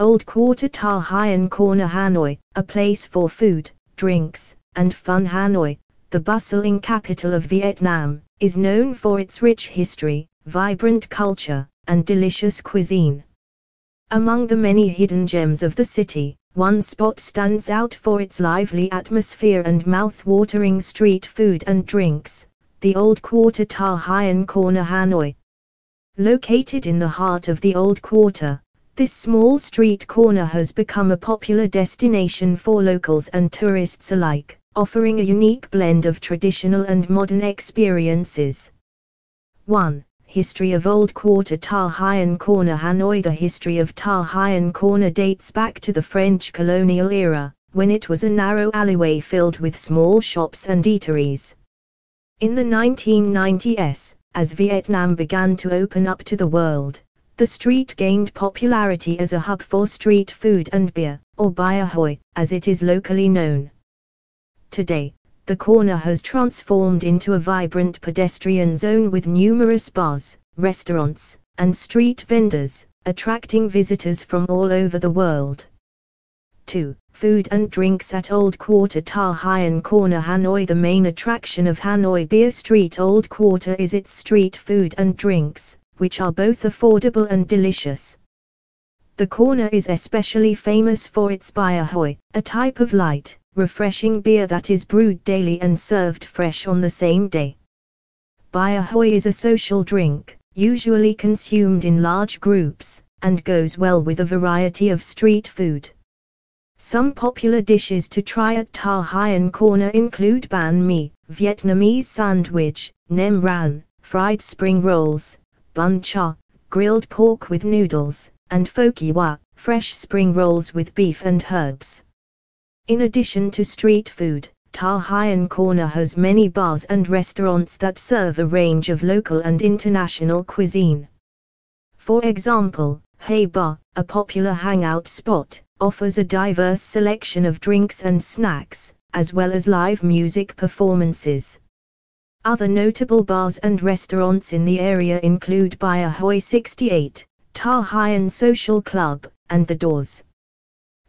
Old Quarter Ta Hien Corner Hanoi, a place for food, drinks, and fun Hanoi, the bustling capital of Vietnam, is known for its rich history, vibrant culture, and delicious cuisine. Among the many hidden gems of the city, one spot stands out for its lively atmosphere and mouth-watering street food and drinks, the Old Quarter Ta Hien Corner Hanoi. Located in the heart of the Old Quarter, this small street corner has become a popular destination for locals and tourists alike, offering a unique blend of traditional and modern experiences. 1. History of Old Quarter Ta Hien Corner Hanoi The history of Ta Hien Corner dates back to the French colonial era, when it was a narrow alleyway filled with small shops and eateries. In the 1990s, as Vietnam began to open up to the world, the street gained popularity as a hub for street food and beer, or Bia Hoi, as it is locally known. Today, the corner has transformed into a vibrant pedestrian zone with numerous bars, restaurants, and street vendors, attracting visitors from all over the world. 2. Food and drinks at Old Quarter Ta Hien Corner Hanoi The main attraction of Hanoi Beer Street Old Quarter is its street food and drinks, which are both affordable and delicious. The corner is especially famous for its Bia Hoi, a type of light, refreshing beer that is brewed daily and served fresh on the same day. Bia Hoi is a social drink, usually consumed in large groups, and goes well with a variety of street food. Some popular dishes to try at Ta Hien Corner include banh mi, Vietnamese sandwich, nem ran, fried spring rolls, bun cha, grilled pork with noodles, and pho wa, fresh spring rolls with beef and herbs. In addition to street food, Ta Hien Corner has many bars and restaurants that serve a range of local and international cuisine. For example, Hey Bar, a popular hangout spot, offers a diverse selection of drinks and snacks, as well as live music performances. Other notable bars and restaurants in the area include Bia Hoi 68, Ta Hien Social Club, and The Doors.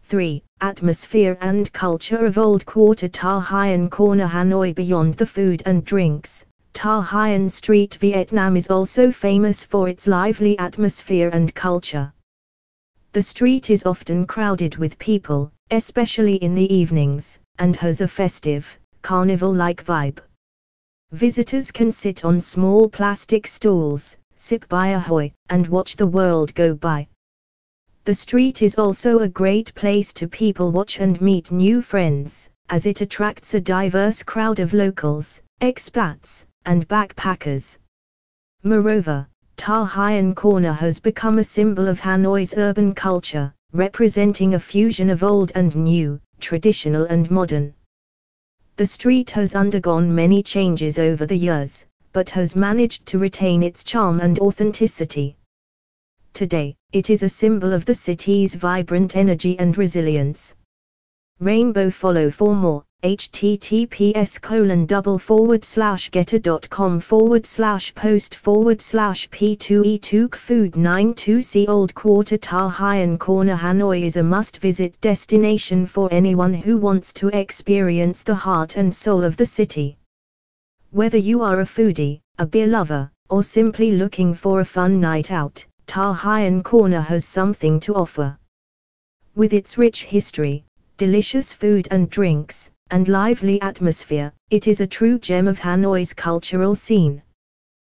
3. Atmosphere and culture of Old Quarter Ta Hien Corner Hanoi Beyond the food and drinks, Ta Hien Street Vietnam is also famous for its lively atmosphere and culture. The street is often crowded with people, especially in the evenings, and has a festive, carnival-like vibe. Visitors can sit on small plastic stools, sip Bia Hoi, and watch the world go by. The street is also a great place to people watch and meet new friends, as it attracts a diverse crowd of locals, expats, and backpackers. Moreover, Ta Hien Corner has become a symbol of Hanoi's urban culture, representing a fusion of old and new, traditional and modern. The street has undergone many changes over the years, but has managed to retain its charm and authenticity. Today, it is a symbol of the city's vibrant energy and resilience. Rainbow follow for more, https colon double forward slash getter.com forward slash post forward slash p2e2 food 92c Old Quarter Ta Hien Corner Hanoi is a must-visit destination for anyone who wants to experience the heart and soul of the city. Whether you are a foodie, a beer lover, or simply looking for a fun night out, Ta Hien Corner has something to offer. With its rich history, delicious food and drinks, and lively atmosphere, it is a true gem of Hanoi's cultural scene.